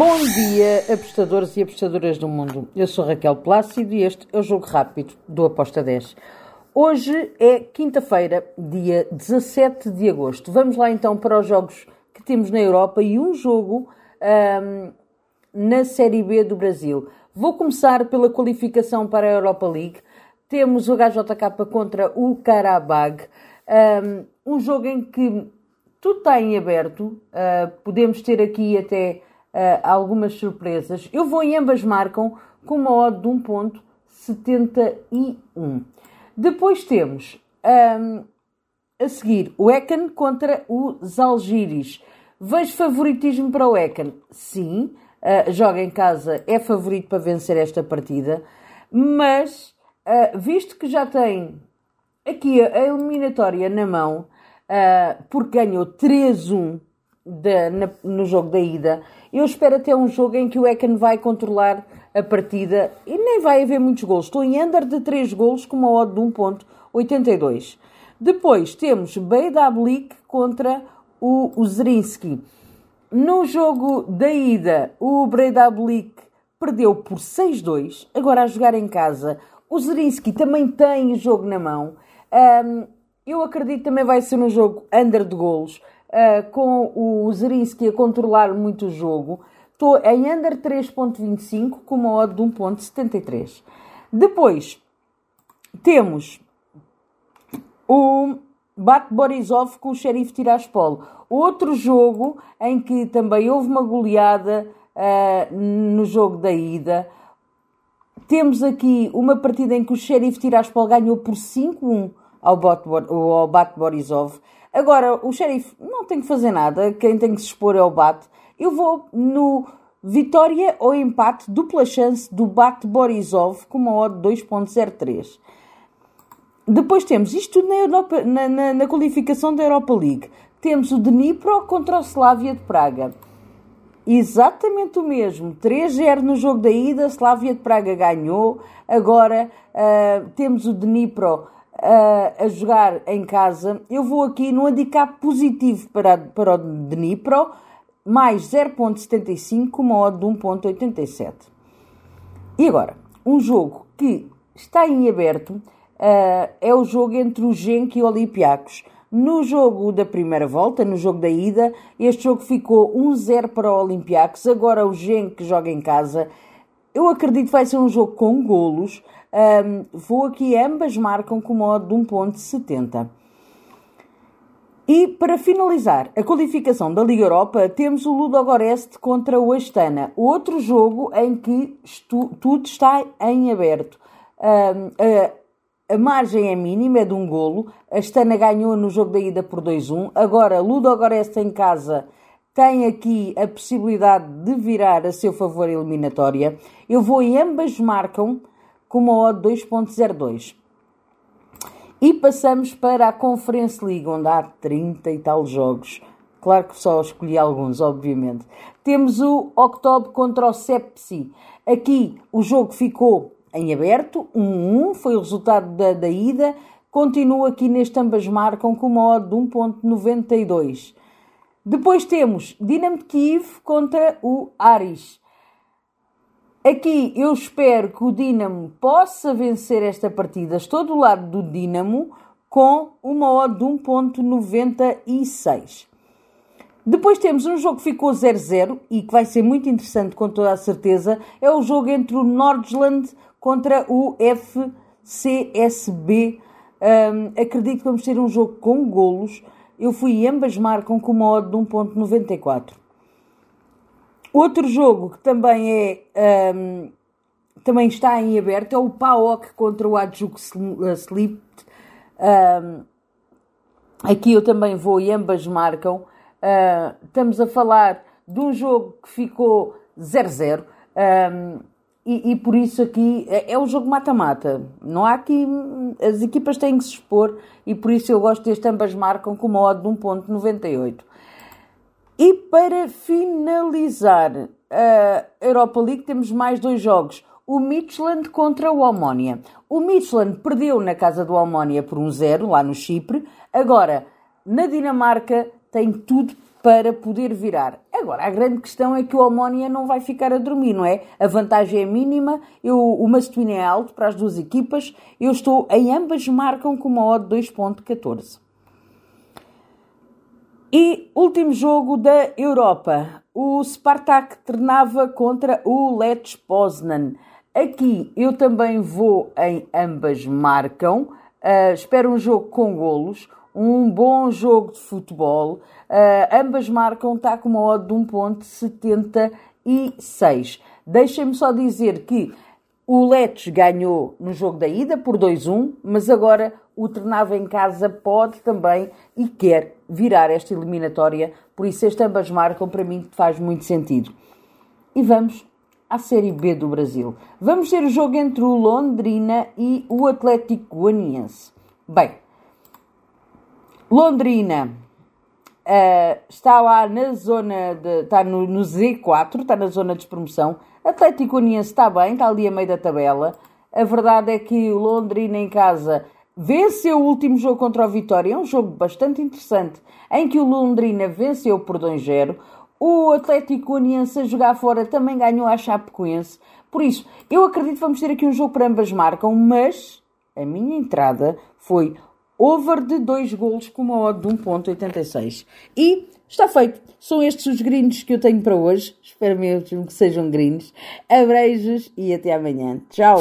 Bom dia, apostadores e apostadoras do mundo. Eu sou Raquel Plácido e este é o Jogo Rápido do Aposta 10. Hoje é quinta-feira, dia 17 de agosto. Vamos lá então para os jogos que temos na Europa e um jogo um, na Série B do Brasil. Vou começar pela qualificação para a Europa League. Temos o HJK contra o Karabag. Um, um jogo em que tudo está em aberto. Uh, podemos ter aqui até uh, algumas surpresas. Eu vou em ambas marcam com uma odd de 1.71. Depois temos um, a seguir o Ekan contra o Zalgiris. Vejo favoritismo para o Ekan? Sim. Uh, joga em casa, é favorito para vencer esta partida. Mas, uh, visto que já tem aqui a eliminatória na mão, uh, porque ganhou 3-1 no jogo da ida, eu espero até um jogo em que o Ekan vai controlar a partida e nem vai haver muitos gols. Estou em under de 3 gols com uma odd de 1.82. Depois temos Beidablik contra o, o Zrinski. No jogo da ida, o Breidablik perdeu por 6-2. Agora a jogar em casa, o Zrinski também tem o jogo na mão. Um, eu acredito que também vai ser um jogo under de golos uh, com o Zerinski a controlar muito o jogo. Estou em under 3.25 com uma odd de 1.73. Depois temos o Bate Borisov com o Sheriff Tiraspol. Outro jogo em que também houve uma goleada uh, no jogo da ida. Temos aqui uma partida em que o Sheriff Tiraspol ganhou por 5-1 ao, ao Bate Borisov. Agora, o xerife não tem que fazer nada, quem tem que se expor é o bate. Eu vou no vitória ou empate, dupla chance do bate Borisov com uma odd 2.03. Depois temos isto na, Europa, na, na, na, qualificação da Europa League. Temos o Dnipro contra o Slavia de Praga. Exatamente o mesmo. 3-0 no jogo da ida, Slavia de Praga ganhou. Agora uh, temos o Dnipro a, a jogar em casa, eu vou aqui no handicap positivo para, para o Dnipro, mais 0.75 com uma odd de 1.87. E agora, um jogo que está em aberto uh, é o jogo entre o Genk e o Olympiacos. No jogo da primeira volta, no jogo da ida, este jogo ficou 1-0 para o Olympiacos. Agora o Genk joga em casa. Eu acredito que vai ser um jogo com golos. Um, vou aqui, ambas marcam com modo de 1.70. E para finalizar a qualificação da Liga Europa, temos o Ludogorest contra o Astana, outro jogo em que tudo está em aberto. Um, a, a, margem é mínima, é de um golo. A Astana ganhou no jogo da ida por 2-1. Agora, Ludogorest em casa tem aqui a possibilidade de virar a seu favor a eliminatória. Eu vou e ambas marcam com uma odd 2.02. E passamos para a Conference League, onde há 30 e tal jogos. Claro que só escolhi alguns, obviamente. Temos o October contra o Sepsi. Aqui o jogo ficou em aberto, 1-1, foi o resultado da, da ida. Continua aqui neste ambas marcam com uma odd de 1.92. Depois temos Dinamo Kiev contra o Aris. Aqui eu espero que o Dinamo possa vencer esta partida. Estou do lado do Dinamo com uma odd de 1.96. Depois temos um jogo que ficou 0-0 e que vai ser muito interessante com toda a certeza. É o jogo entre o Nordland contra o FCSB. Um, acredito que vamos ter um jogo com golos. Eu fui ambas marcam com uma odd de 1.94. Outro jogo que também é um, também está em aberto é o PAOK contra o Adjuk Sleep. Um, aqui eu também vou e ambas marcam. Uh, estamos a falar de um jogo que ficou 0-0 um, e, e, por isso aqui é, é um jogo mata-mata. Não há aqui. As equipas têm que se expor e por isso eu gosto deste ambas marcam com uma odd de 1.98. E para finalizar a Europa League, temos mais dois jogos. O Midland contra o Almónia. O Midland perdeu na casa do Almónia por 1-0, um lá no Chipre. Agora, na Dinamarca, tem tudo para poder virar. Agora, a grande questão é que o Almónia não vai ficar a dormir, não é? A vantagem é mínima, eu, o must é alto para as duas equipas, eu estou em ambas marcam com uma odd 2.14. E último jogo da Europa, o Spartak treinava contra o Lech Poznan. Aqui eu também vou em ambas marcam, uh, espero um jogo com golos, um bom jogo de futebol. Uh, ambas marcam, está com uma odd de 1.76. Deixem-me só dizer que o Letes ganhou no jogo da ida por 2-1, mas agora o Treinava em casa pode também e quer virar esta eliminatória, por isso este ambas marcam para mim faz muito sentido. E vamos à Série B do Brasil. Vamos ter o jogo entre o Londrina e o Atlético Goianiense. Bem, Londrina uh, está lá na zona de. está no, no, Z4, está na zona de promoção. Atlético Uniense está bem, está ali a meio da tabela. A verdade é que o Londrina em casa venceu o último jogo contra o Vitória. É um jogo bastante interessante, em que o Londrina venceu por 2-0. O Atlético Uniense a jogar fora também ganhou a Chapecoense. Por isso, eu acredito que vamos ter aqui um jogo para ambas marcam, mas a minha entrada foi over de 2 golos com uma odd de 1.86. E está feito. São estes os greens que eu tenho para hoje. Espero mesmo que sejam greens. Abreijos e até amanhã. Tchau!